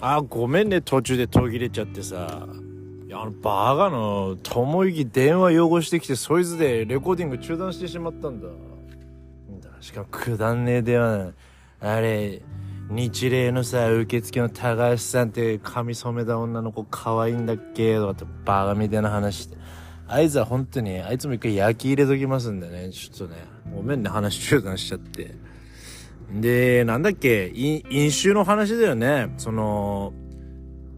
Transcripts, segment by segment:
あ、ごめんね、途中で途切れちゃってさ。いや、あの、バカの、ともゆき電話汚してきて、そいつでレコーディング中断してしまったんだ。しかも、くだんねえ電話あれ、日霊のさ、受付の高橋さんって髪染めた女の子可愛いんだっけとかってバカみたいな話して。あいつは本当に、あいつも一回焼き入れときますんでね、ちょっとね、ごめんね、話中断しちゃって。で、なんだっけ、飲酒の話だよね。その、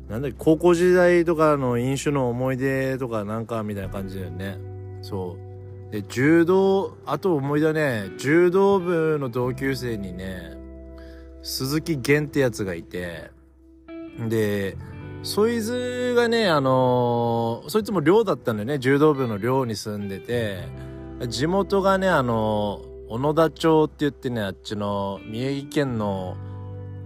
なんだっけ、高校時代とかの飲酒の思い出とかなんかみたいな感じだよね。そう。で、柔道、あと思い出ね、柔道部の同級生にね、鈴木源ってやつがいて、で、そいつがね、あの、そいつも寮だったんだよね。柔道部の寮に住んでて、地元がね、あの小野田町って言ってね、あっちの宮城県の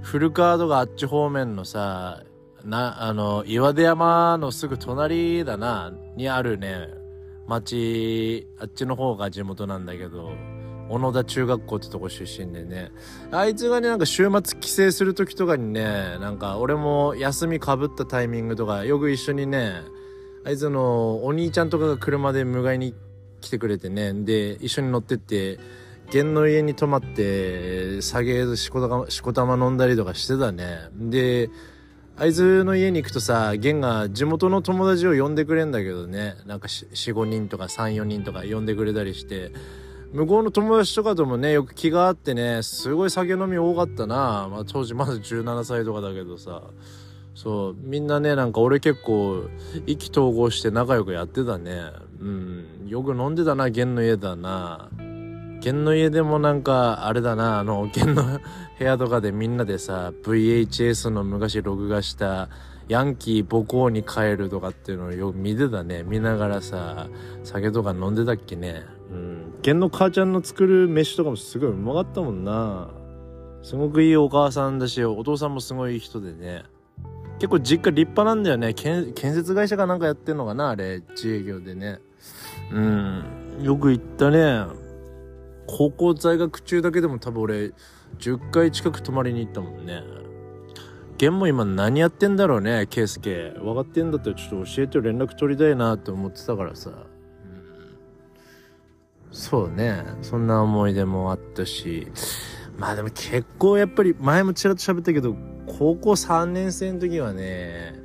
古川戸があっち方面のさ、な、あの、岩出山のすぐ隣だな、にあるね、町、あっちの方が地元なんだけど、小野田中学校ってとこ出身でね。あいつがね、なんか週末帰省する時とかにね、なんか俺も休みかぶったタイミングとか、よく一緒にね、あいつのお兄ちゃんとかが車で迎えに来てくれてね、で、一緒に乗ってって、源の家に泊まって酒しこたしこたま飲んだりとかしてたね。であいつの家に行くとさ源が地元の友達を呼んでくれんだけどね。なんか45人とか34人とか呼んでくれたりして。向こうの友達とかともねよく気があってねすごい酒飲み多かったな、まあ、当時まだ17歳とかだけどさ。そうみんなねなんか俺結構意気投合して仲良くやってたね。うんよく飲んでたな源の家だな。県の家でもなんか、あれだな、あの、県の 部屋とかでみんなでさ、VHS の昔録画した、ヤンキー母校に帰るとかっていうのをよく見てたね。見ながらさ、酒とか飲んでたっけね。うん。県の母ちゃんの作る飯とかもすごいうまかったもんな。すごくいいお母さんだし、お父さんもすごい人でね。結構実家立派なんだよね。建設会社かなんかやってんのかなあれ、自営業でね。うん。よく行ったね。高校在学中だけでも多分俺10回近く泊まりに行ったもんね。ゲンも今何やってんだろうね、ケイスケ。分かってんだったらちょっと教えて連絡取りたいなって思ってたからさ。うん、そうね。そんな思い出もあったし。まあでも結構やっぱり前もちらっと喋ったけど、高校3年生の時はね、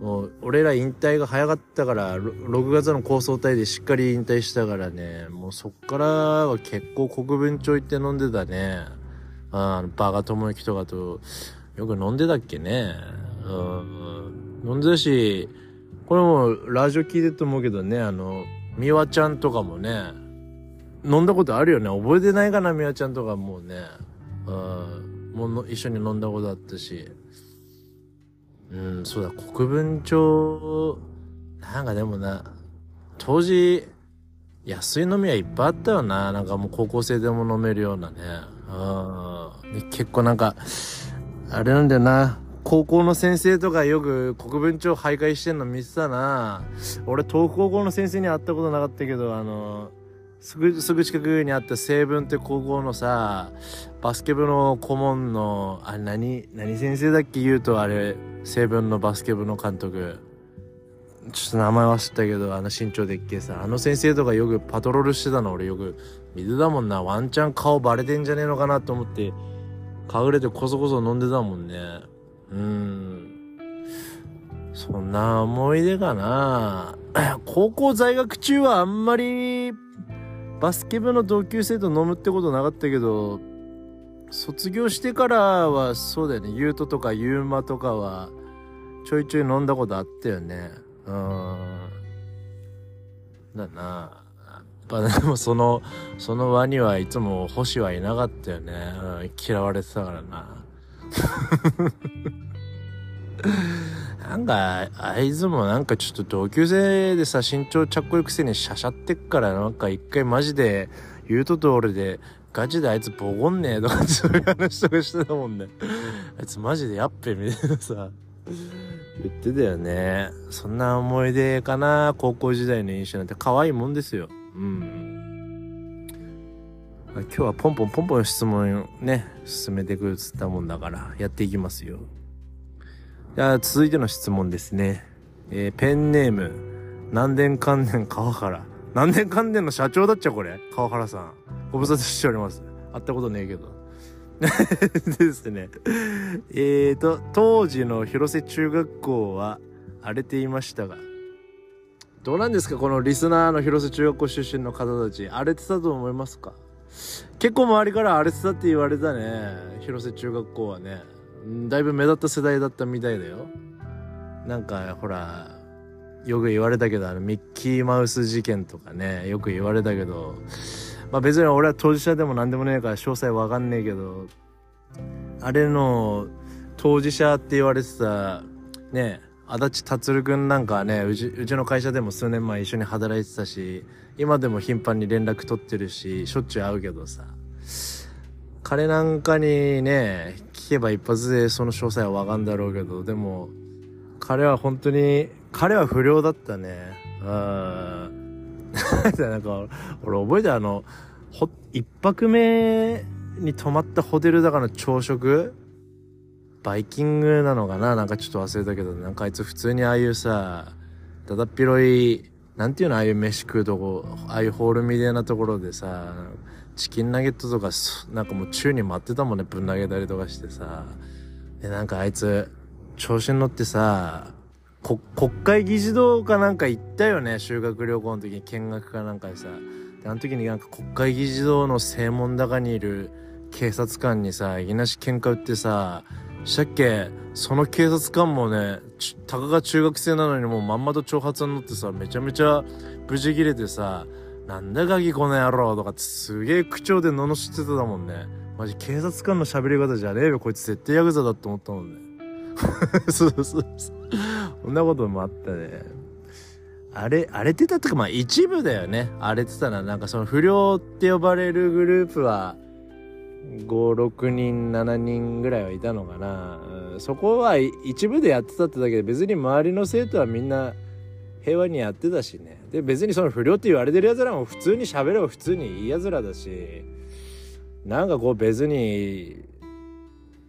もう俺ら引退が早かったから6月の高層隊でしっかり引退したからね。もうそっからは結構国分町行って飲んでたね。あのバカ友之とかとよく飲んでたっけね。うん。飲んでたしこれもラジオ聞いてると思うけどねあの美和ちゃんとかもね飲んだことあるよね。覚えてないかな美和ちゃんとかもうね。うん。もう一緒に飲んだことあったし。うん、そうだ、国分町、なんかでもな、当時、安い飲みはいっぱいあったよな。なんかもう高校生でも飲めるようなね。うん。結構なんか、あれなんだよな。高校の先生とかよく国分町徘徊してんの見てたな。俺、東北高校の先生に会ったことなかったけど、あの、すぐ、すぐ近くにあった西文って高校のさ、バスケ部の顧問の、あれ何、何先生だっけ言うとあれ、西文のバスケ部の監督。ちょっと名前忘れたけど、あの身長でっけえさ、あの先生とかよくパトロールしてたの俺よく見てたもんな。ワンチャン顔バレてんじゃねえのかなと思って、隠れてこそこそ飲んでたもんね。うん。そんな思い出かな。高校在学中はあんまりバスケ部の同級生と飲むってことなかったけど、卒業してからはそうだよね、ゆうととかゆうまとかはちょいちょい飲んだことあったよね。うん。だな。やっぱでもその、その輪にはいつも星はいなかったよね。うん、嫌われてたからな。なんか、あいつもなんかちょっと同級生でさ、身長ちゃっこいくせにしゃしゃってっから、なんか一回マジで、言うとと俺で、ガチであいつボコんねえとかそういう話とかしてたもんね。あいつマジでやっべみたいなさ、言ってたよね。そんな思い出かな、高校時代の印象なんて可愛いもんですよ。うん。今日はポンポンポンポン質問ね、進めてくっつったもんだから、やっていきますよ。や続いての質問ですね、えー、ペンネーム何年関連川原何年関連の社長だっちゃこれ川原さんご無沙汰しております。会ったことねえけど。ですね。えーと当時の広瀬中学校は荒れていましたがどうなんですかこのリスナーの広瀬中学校出身の方たち。荒れてたと思いますか？結構周りから荒れてたって言われたね広瀬中学校はね。だいぶ目立った世代だったみたいだよ。なんかほらよく言われたけどあのミッキーマウス事件とかねよく言われたけどまあ別に俺は当事者でも何でもねえから詳細わかんねえけどあれの当事者って言われてたね足立達君なんかねうちうちの会社でも数年前一緒に働いてたし今でも頻繁に連絡取ってるししょっちゅう会うけどさ彼なんかにね聞けば一発でその詳細はわかんだろうけどでも彼は本当に彼は不良だったね。うん なんか俺覚えてあのほ一泊目に泊まったホテルだから朝食？バイキングなのかな？なんかちょっと忘れたけど、なんかあいつ普通にああいうさ、だだっ広い、なんていうのああいう飯食うとこ、ああいうホールみたいなところでさ、チキンナゲットとか、なんかもう宙に待ってたもんね、ぶん投げたりとかしてさ。で、なんかあいつ、調子に乗ってさ、国会議事堂かなんか行ったよね、修学旅行の時に見学かなんかでさ。で、あの時になんか国会議事堂の正門高にいる警察官にさ、いきなし喧嘩売ってさ、したっけ？その警察官もね、たかが中学生なのにもうまんまと挑発になってさ、めちゃめちゃ無事切れてさ、なんだガキこの野郎とかってすげえ口調で罵ってたもんね。マジ警察官の喋り方じゃねえよ、こいつ絶対ヤクザだって思ったもんね。そうそうそう。そんなこともあったね。あれ、荒れてたってかまあ一部だよね。荒れてたな。なんかその不良って呼ばれるグループは、56人7人ぐらいはいたのかな、そこは一部でやってたってだけで別に周りの生徒はみんな平和にやってたしねで別にその不良って言われてるやつらも普通に喋れば普通にいいやつらだしなんかこう別に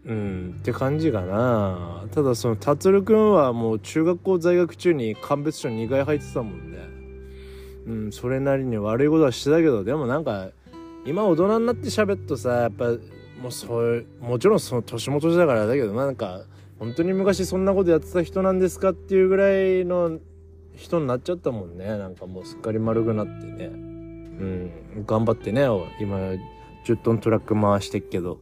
うんって感じかな。ただその達くんはもう中学校在学中に鑑別所2回入ってたもんね。うんそれなりに悪いことはしてたけどでもなんか今大人になって喋るとさやっぱもうそういうもちろんその年も年だからだけどなんか本当に昔そんなことやってた人なんですかっていうぐらいの人になっちゃったもんね。なんかもうすっかり丸くなってね。うん頑張ってね今10トントラック回してっけど。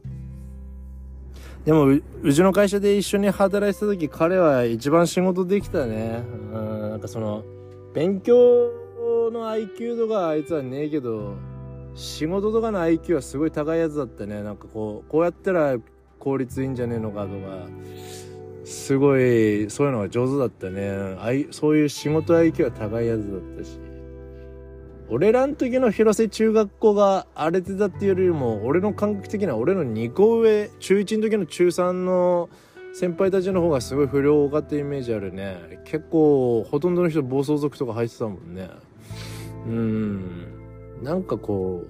でもうちの会社で一緒に働いてた時彼は一番仕事できたね。うんなんかその勉強の IQ とかあいつはねえけど仕事とかの IQ はすごい高いやつだったね。なんかこうこうやったら効率いいんじゃねえのかとかすごいそういうのが上手だったね。そういう仕事 IQ は高いやつだったし。俺らの時の広瀬中学校が荒れてたっていうよりも俺の感覚的には俺の2個上中1の時の中3の先輩たちの方がすごい不良多かったイメージあるね。結構ほとんどの人暴走族とか入ってたもんね。うん。なんかこ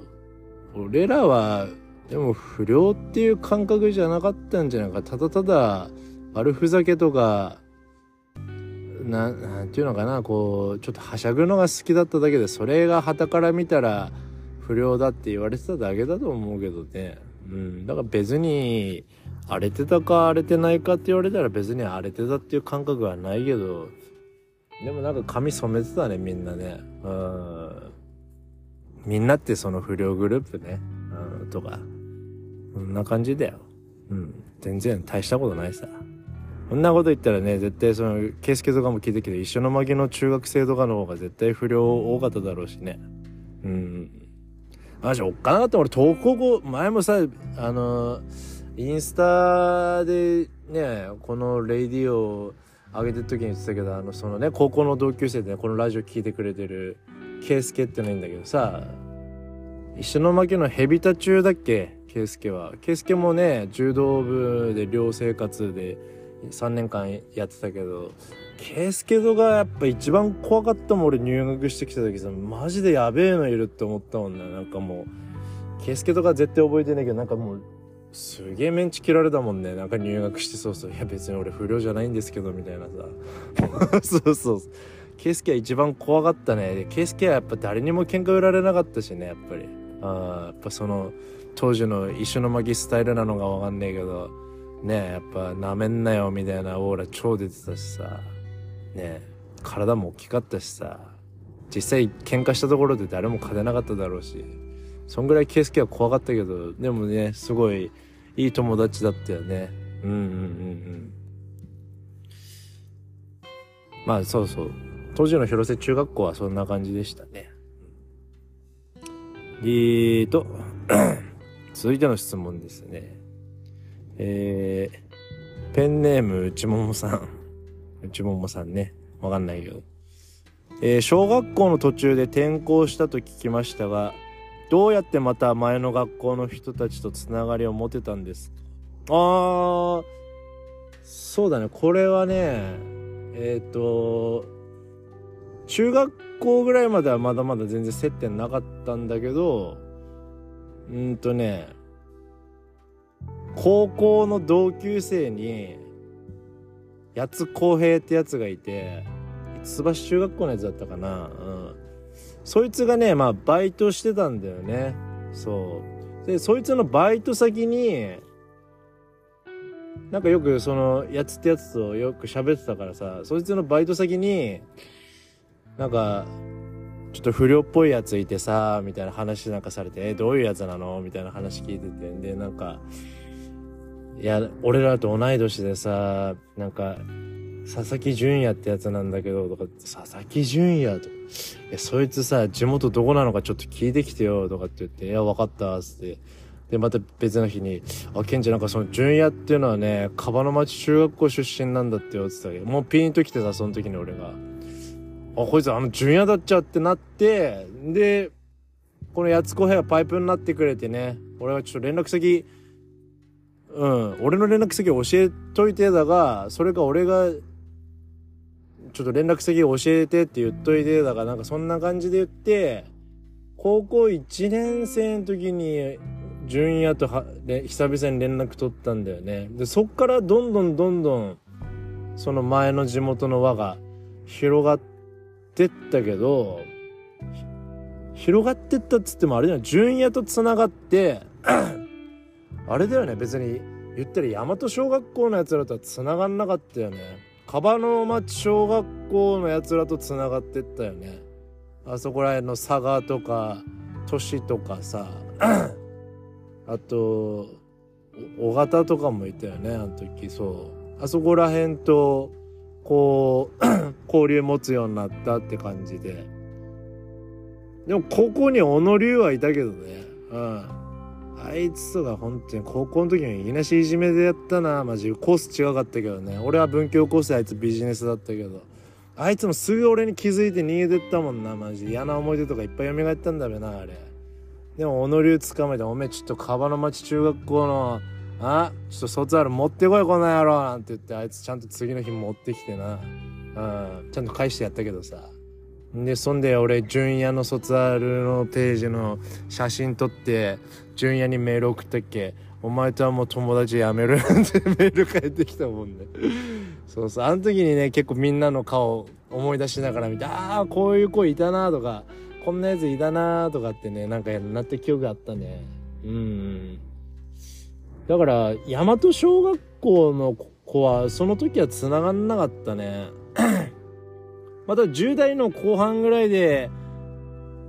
う、俺らは、でも不良っていう感覚じゃなかったんじゃないか。ただただ、悪ふざけとか、な、なんていうのかな、こう、ちょっとはしゃぐのが好きだっただけで、それが旗から見たら不良だって言われてただけだと思うけどね。うん。だから別に、荒れてたか荒れてないかって言われたら別に荒れてたっていう感覚はないけど、でもなんか髪染めてたね、みんなね。うん。みんなってその不良グループね、うん、とか、こんな感じだよ。うん。全然大したことないさ。こんなこと言ったらね、絶対その、ケイスケとかも聞いたけど、一緒の負けの中学生とかの方が絶対不良多かっただろうしね。うん。マジおっかなかった俺、投稿後、前もさ、あの、インスタでね、このレイディオ上げてる時に言ってたけど、あの、そのね、高校の同級生でね、このラジオ聞いてくれてる、圭介ってのいいんだけどさ石巻のヘビタ中だっけ？圭介は圭介もね柔道部で寮生活で3年間やってたけど圭介とがやっぱ一番怖かったもん俺入学してきた時さマジでやべえのいるって思ったもんね。なんかもう圭介とか絶対覚えてないけどなんかもうすげえメンチ切られたもんね。なんか入学してそうそう。いや別に俺不良じゃないんですけどみたいなさ。そうそうケイスケは一番怖かったね。ケイスケはやっぱ誰にも喧嘩売られなかったしねやっぱり。あやっぱその当時の石巻スタイルなのがわかんねえけど。ねやっぱなめんなよみたいなオーラ超出てたしさ。ね体も大きかったしさ。実際喧嘩したところで誰も勝てなかっただろうし。そんぐらいケイスケは怖かったけどでもねすごいいい友達だったよね。うんうんうんうん。まあそうそう。当時の広瀬中学校はそんな感じでしたね。えーと 続いての質問ですね。えー、ペンネーム内ももさん。内ももさんね。わかんないけどえー、小学校の途中で転校したと聞きましたがどうやってまた前の学校の人たちとつながりを持てたんですか？あーそうだね。これはねえっ、ー、と中学校ぐらいまではまだまだ全然接点なかったんだけどうんとね高校の同級生に八津浩平ってやつがいて津橋中学校のやつだったかな。うん。そいつがねまあバイトしてたんだよね。そう。でそいつのバイト先になんかよくそのやつってやつとよく喋ってたからさそいつのバイト先になんかちょっと不良っぽいやついてさみたいな話なんかされて「えどういうやつなの?」みたいな話聞いてて。でなんか「いや俺らと同い年でさなんか佐々木純也ってやつなんだけど、とか、佐々木純也と、え、そいつさ、地元どこなのかちょっと聞いてきてよ、とかって言って、いや、わかった、つって。で、また別の日に、あ、ケンちゃんなんかその純也っていうのはね、カバの町中学校出身なんだってよ、つってもうピンと来てさ、その時に俺が。あ、こいつあの純也だっちゃってなって、で、このやつこへがパイプになってくれてね、俺はちょっと連絡先、うん、俺の連絡先教えといてだが、それが俺がちょっと連絡先教えてって言っといてだからなんかそんな感じで言って高校1年生の時に純也とは久々に連絡取ったんだよね。でそっからどんどんどんどんその前の地元の輪が広がってったけど広がってったっつってもあれだよ純也とつながってあれだよね別に言ったら大和小学校のやつらとはつながんなかったよね。樺の町小学校のやつらとつながってったよね。あそこら辺の佐賀とか都市とかさ。あと尾形とかもいたよねあの時。そう。あそこら辺とこう 交流持つようになったって感じで。でもここに小野龍はいたけどね。うん。あいつとか本当に高校の時にいなしいじめでやったな。マジコース違かったけどね。俺は文教コースであいつビジネスだったけど。あいつもすぐ俺に気づいて逃げてったもんな。マジ嫌な思い出とかいっぱい蘇ったんだべなあれ。でも小野龍捕まえて「おめえちょっと川の町中学校のあちょっと卒アル持ってこいこの野郎」なんて言ってあいつちゃんと次の日持ってきてな。うん。ちゃんと返してやったけどさ。でそんで俺純也の卒アルのページの写真撮って純也にメール送ったっけ？お前とはもう友達やめるなんてメール返ってきたもんね。そうそう。あの時にね結構みんなの顔思い出しながら見てああこういう子いたなとかこんなやついたなとかってねなんかなって記憶あったね。うん。だから大和小学校の子はその時は繋がんなかったね。また10代の後半ぐらいで、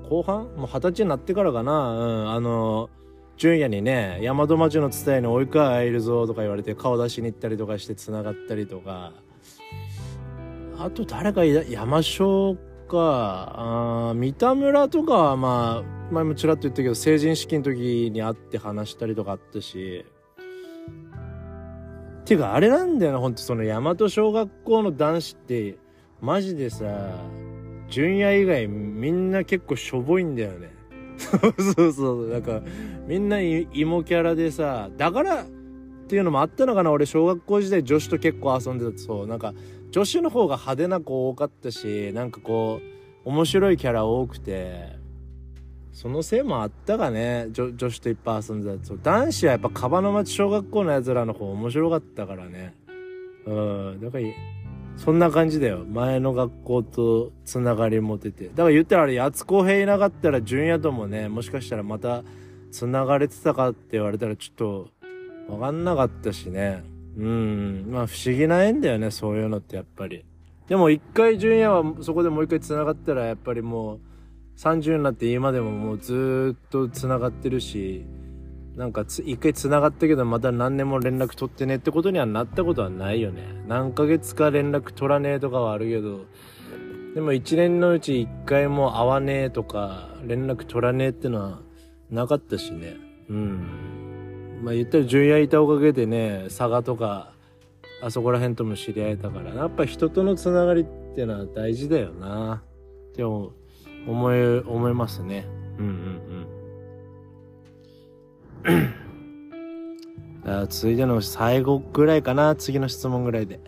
後半？もう二十歳になってからかな、うん、あの、純也にね、大和町の伝えに及川いるぞとか言われて顔出しに行ったりとかして繋がったりとか、あと誰か山椒か、あ三田村とかはまあ、前もちらっと言ったけど、成人式の時に会って話したりとかあったし、ていうかあれなんだよな、ほんとその大和小学校の男子って、マジでさ純也以外みんな結構しょぼいんだよね。そうそうそう。なんかみんな芋キャラでさだからっていうのもあったのかな。俺小学校時代女子と結構遊んでた。そう。なんか女子の方が派手な子多かったしなんかこう面白いキャラ多くてそのせいもあったかね。女女子といっぱい遊んでた。そう。男子はやっぱカバの町小学校のやつらの方面白かったからね。うん。だからそんな感じだよ。前の学校とつながり持てて。だから言ったらあれ八公平いなかったら純也ともねもしかしたらまたつながれてたかって言われたらちょっと分かんなかったしね。うん。まあ不思議な縁だよねそういうのってやっぱり。でも一回純也はそこでもう一回つながったらやっぱりもう30になって今でももうずっとつながってるしなんかつ一回つながったけどまた何年も連絡取ってねってことにはなったことはないよね。何ヶ月か連絡取らねえとかはあるけど。でも1年のうち1回も会わねえとか連絡取らねえってのはなかったしね。うん。まあ言ったら純也いたおかげでね佐賀とかあそこら辺とも知り合えたから。やっぱ人とのつながりってのは大事だよな。って思い思いますね。うんうん。続いての最後ぐらいかな。次の質問ぐらいで。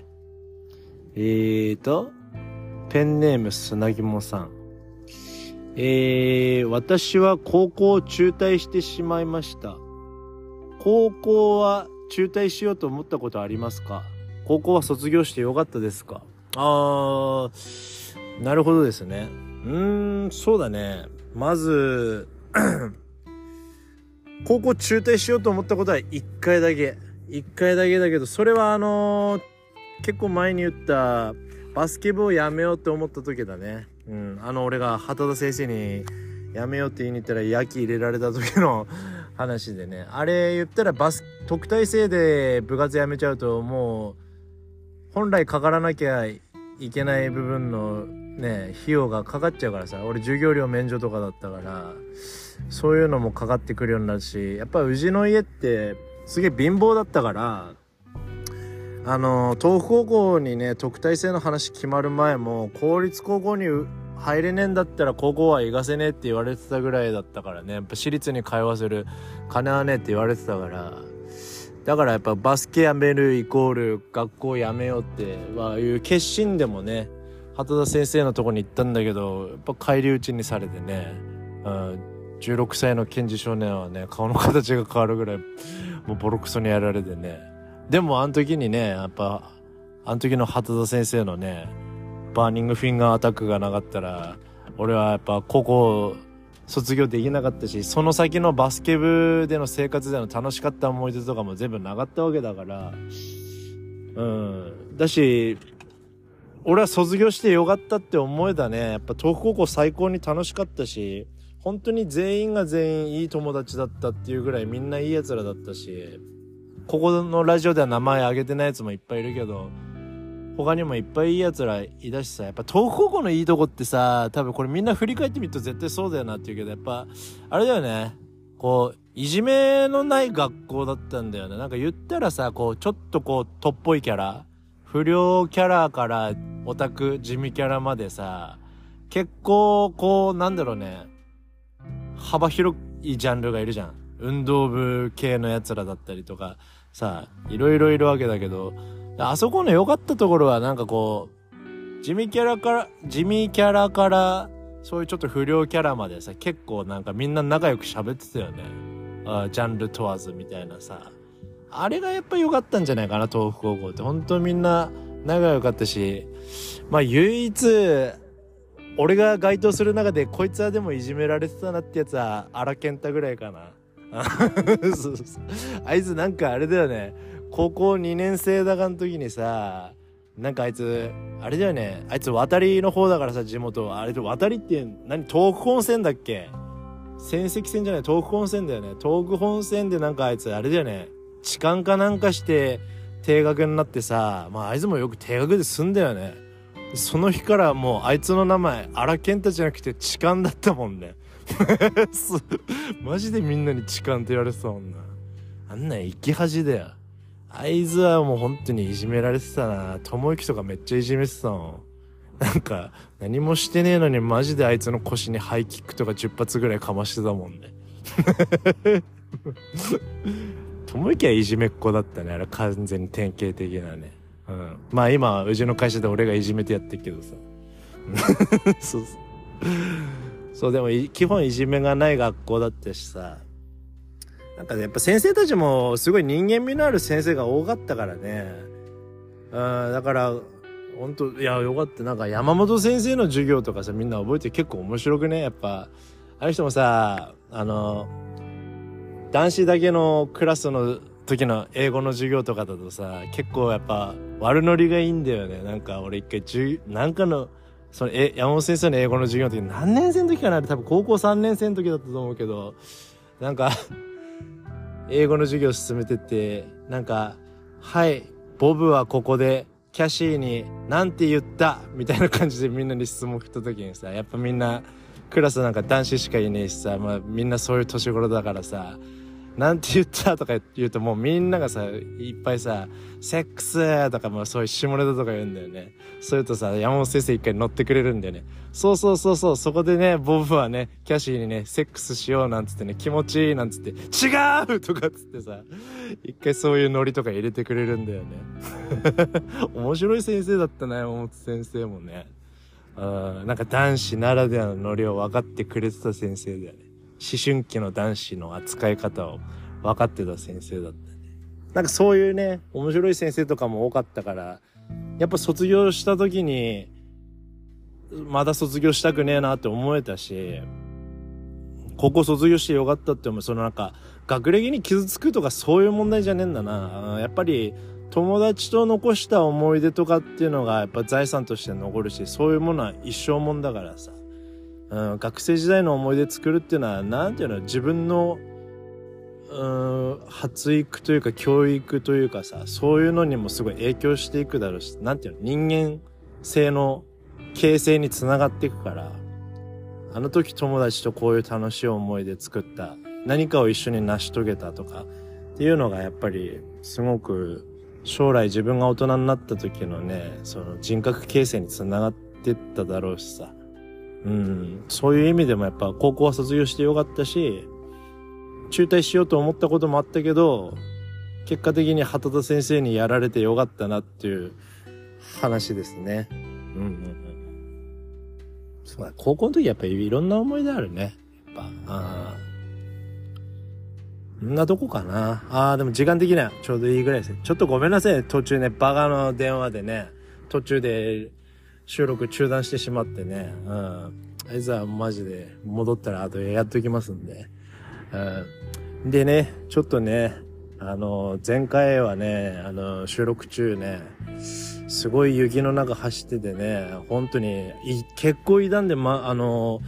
えーとペンネーム砂肝さん。えー、私は高校を中退してしまいました。高校は中退しようと思ったことありますか？高校は卒業してよかったですか？あーなるほどですね。うーんそうだね。まず高校中退しようと思ったことは1回だけ。1回だけだけどそれはあのー、結構前に言ったバスケ部をやめようと思った時だね。うん、あの俺が畑田先生にやめようって言いに行ったら焼き入れられた時の 話でね。あれ言ったらバス特待生で部活やめちゃうともう本来かからなきゃいけない部分のね費用がかかっちゃうからさ俺授業料免除とかだったからそういうのもかかってくるようになるしやっぱ宇治の家ってすげえ貧乏だったからあの東北高校にね特待生の話決まる前も公立高校に入れねえんだったら高校は行かせねえって言われてたぐらいだったからね。やっぱ私立に通わせる金はねえって言われてたから。だからやっぱバスケやめるイコール学校やめようってはいう決心でもね畑田先生のとこに行ったんだけどやっぱ返り討ちにされてね、うん、16歳の検事少年はね顔の形が変わるぐらいもうボロクソにやられてね。でもあの時にねやっぱあの時の畑田先生のねバーニングフィンガーアタックがなかったら俺はやっぱ高校卒業できなかったしその先のバスケ部での生活での楽しかった思い出とかも全部なかったわけだから。うん。だし俺は卒業してよかったって思えたねやっぱ東北高校最高に楽しかったし本当に全員が全員いい友達だったっていうぐらいみんないい奴らだったしここのラジオでは名前挙げてないやつもいっぱいいるけど、他にもいっぱいいい奴らいだしさ、やっぱ東北高校のいいとこってさ、多分これみんな振り返ってみると絶対そうだよなって言うけど、やっぱ、あれだよね。こう、いじめのない学校だったんだよね。なんか言ったらさ、こう、ちょっとこう、とっぽいキャラ、不良キャラからオタク、地味キャラまでさ、結構、こう、なんだろうね、幅広いジャンルがいるじゃん。運動部系の奴らだったりとか、さ、いろいろいるわけだけど、あそこの良かったところはなんかこう、地味キャラから、地味キャラから、そういうちょっと不良キャラまでさ、結構なんかみんな仲良く喋ってたよね。あジャンル問わずみたいなさ。あれがやっぱ良かったんじゃないかな、東北高校って。本当みんな仲良かったし、まあ唯一、俺が該当する中でこいつはでもいじめられてたなってやつは荒健太ぐらいかな。そうそうあいつなんかあれだよね。高校2年生だかの時にさなんかあいつあれだよね。あいつ渡りの方だからさ地元。あれと渡りって何東北本線だっけ？仙石線じゃない東北本線だよね。東北本線でなんかあいつあれだよね痴漢かなんかして定額になってさまああいつもよく定額で済んだよねその日からもうあいつの名前荒健太じゃなくて痴漢だったもんね マジでみんなに痴漢って言われてたもんな。あんなん生き恥だよ。あいつはもう本当にいじめられてたな。友之とかめっちゃいじめてたもん。なんか、何もしてねえのにマジであいつの腰にハイキックとか10発ぐらいかましてたもんね。友之はいじめっ子だったね。あれ完全に典型的なね。うん。まあ今、うちの会社で俺がいじめてやってるけどさ。そうそう。そう、でも基本いじめがない学校だったしさ、なんかね、やっぱ先生たちもすごい人間味のある先生が多かったからね。うん、だから、本当いや、よかった。なんか山本先生の授業とかさ、みんな覚えて結構面白くね？やっぱ、あの人もさ、あの、男子だけのクラスの時の英語の授業とかだとさ、結構やっぱ悪ノリがいいんだよね。なんか俺一回、なんかの、その、え、山本先生の英語の授業の時何年生の時かな？多分高校3年生の時だったと思うけど、なんか 英語の授業進めてって、なんか、はい、ボブはここでキャシーに何て言った？みたいな感じでみんなに質問振った時にさ、やっぱみんなクラスなんか男子しかいねえしさ、まあみんなそういう年頃だからさ、なんて言ったとか言うともうみんながさ、いっぱいさ、セックスとかもうそういう下ネタとか言うんだよね。そういうとさ、山本先生一回乗ってくれるんだよね。そうそうそうそう、そこでね、ボブはね、キャシーにね、セックスしようなんつってね、気持ちいいなんつって、違うとかっつってさ、一回そういうノリとか入れてくれるんだよね。面白い先生だったな、山本先生もね。うん、なんか男子ならではのノリを分かってくれてた先生だよね。思春期の男子の扱い方を分かってた先生だったね。なんかそういうね、面白い先生とかも多かったから、やっぱ卒業した時に、まだ卒業したくねえなって思えたし、高校卒業してよかったって思う。そのなんか、学歴に傷つくとかそういう問題じゃねえんだな。やっぱり、友達と残した思い出とかっていうのがやっぱ財産として残るし、そういうものは一生もんだからさ。ん、学生時代の思い出作るっていうのは、なんていうの、自分の、うん、発育というか教育というかさ、そういうのにもすごい影響していくだろうし、なんていうの、人間性の形成につながっていくから、あの時友達とこういう楽しい思い出作った、何かを一緒に成し遂げたとか、っていうのがやっぱりすごく将来自分が大人になった時のね、その人格形成につながってっただろうしさ、うん、そういう意味でもやっぱ高校は卒業してよかったし、中退しようと思ったこともあったけど、結果的に畑田先生にやられてよかったなっていう話ですね。うんうんうん。そうだ、高校の時やっぱいろんな思い出あるね。やっぱ、あんなとこかな。ああ、でも時間的にはちょうどいいぐらいですね。ちょっとごめんなさいね。途中ね、バカの電話でね、途中で収録中断してしまってね、うん。あいつはマジで戻ったら後でやっときますんで。うん。でね、ちょっとね、あの、前回はね、あの、収録中ね、すごい雪の中走っててね、本当に、結構傷んで、ま、あの、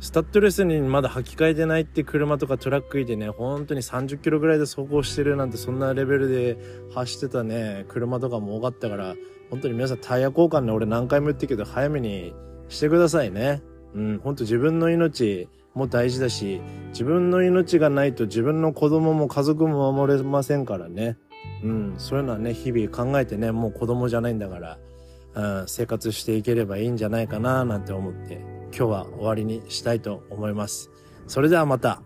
スタッドレスにまだ履き替えてないって車とかトラックいてね、本当に30キロぐらいで走行してるなんてそんなレベルで走ってたね、車とかも多かったから、本当に皆さんタイヤ交換ね、俺何回も言ってるけど、早めにしてくださいね。うん、本当自分の命も大事だし、自分の命がないと自分の子供も家族も守れませんからね。うん、そういうのはね、日々考えてね、もう子供じゃないんだから、うん、生活していければいいんじゃないかな、なんて思って、今日は終わりにしたいと思います。それではまた。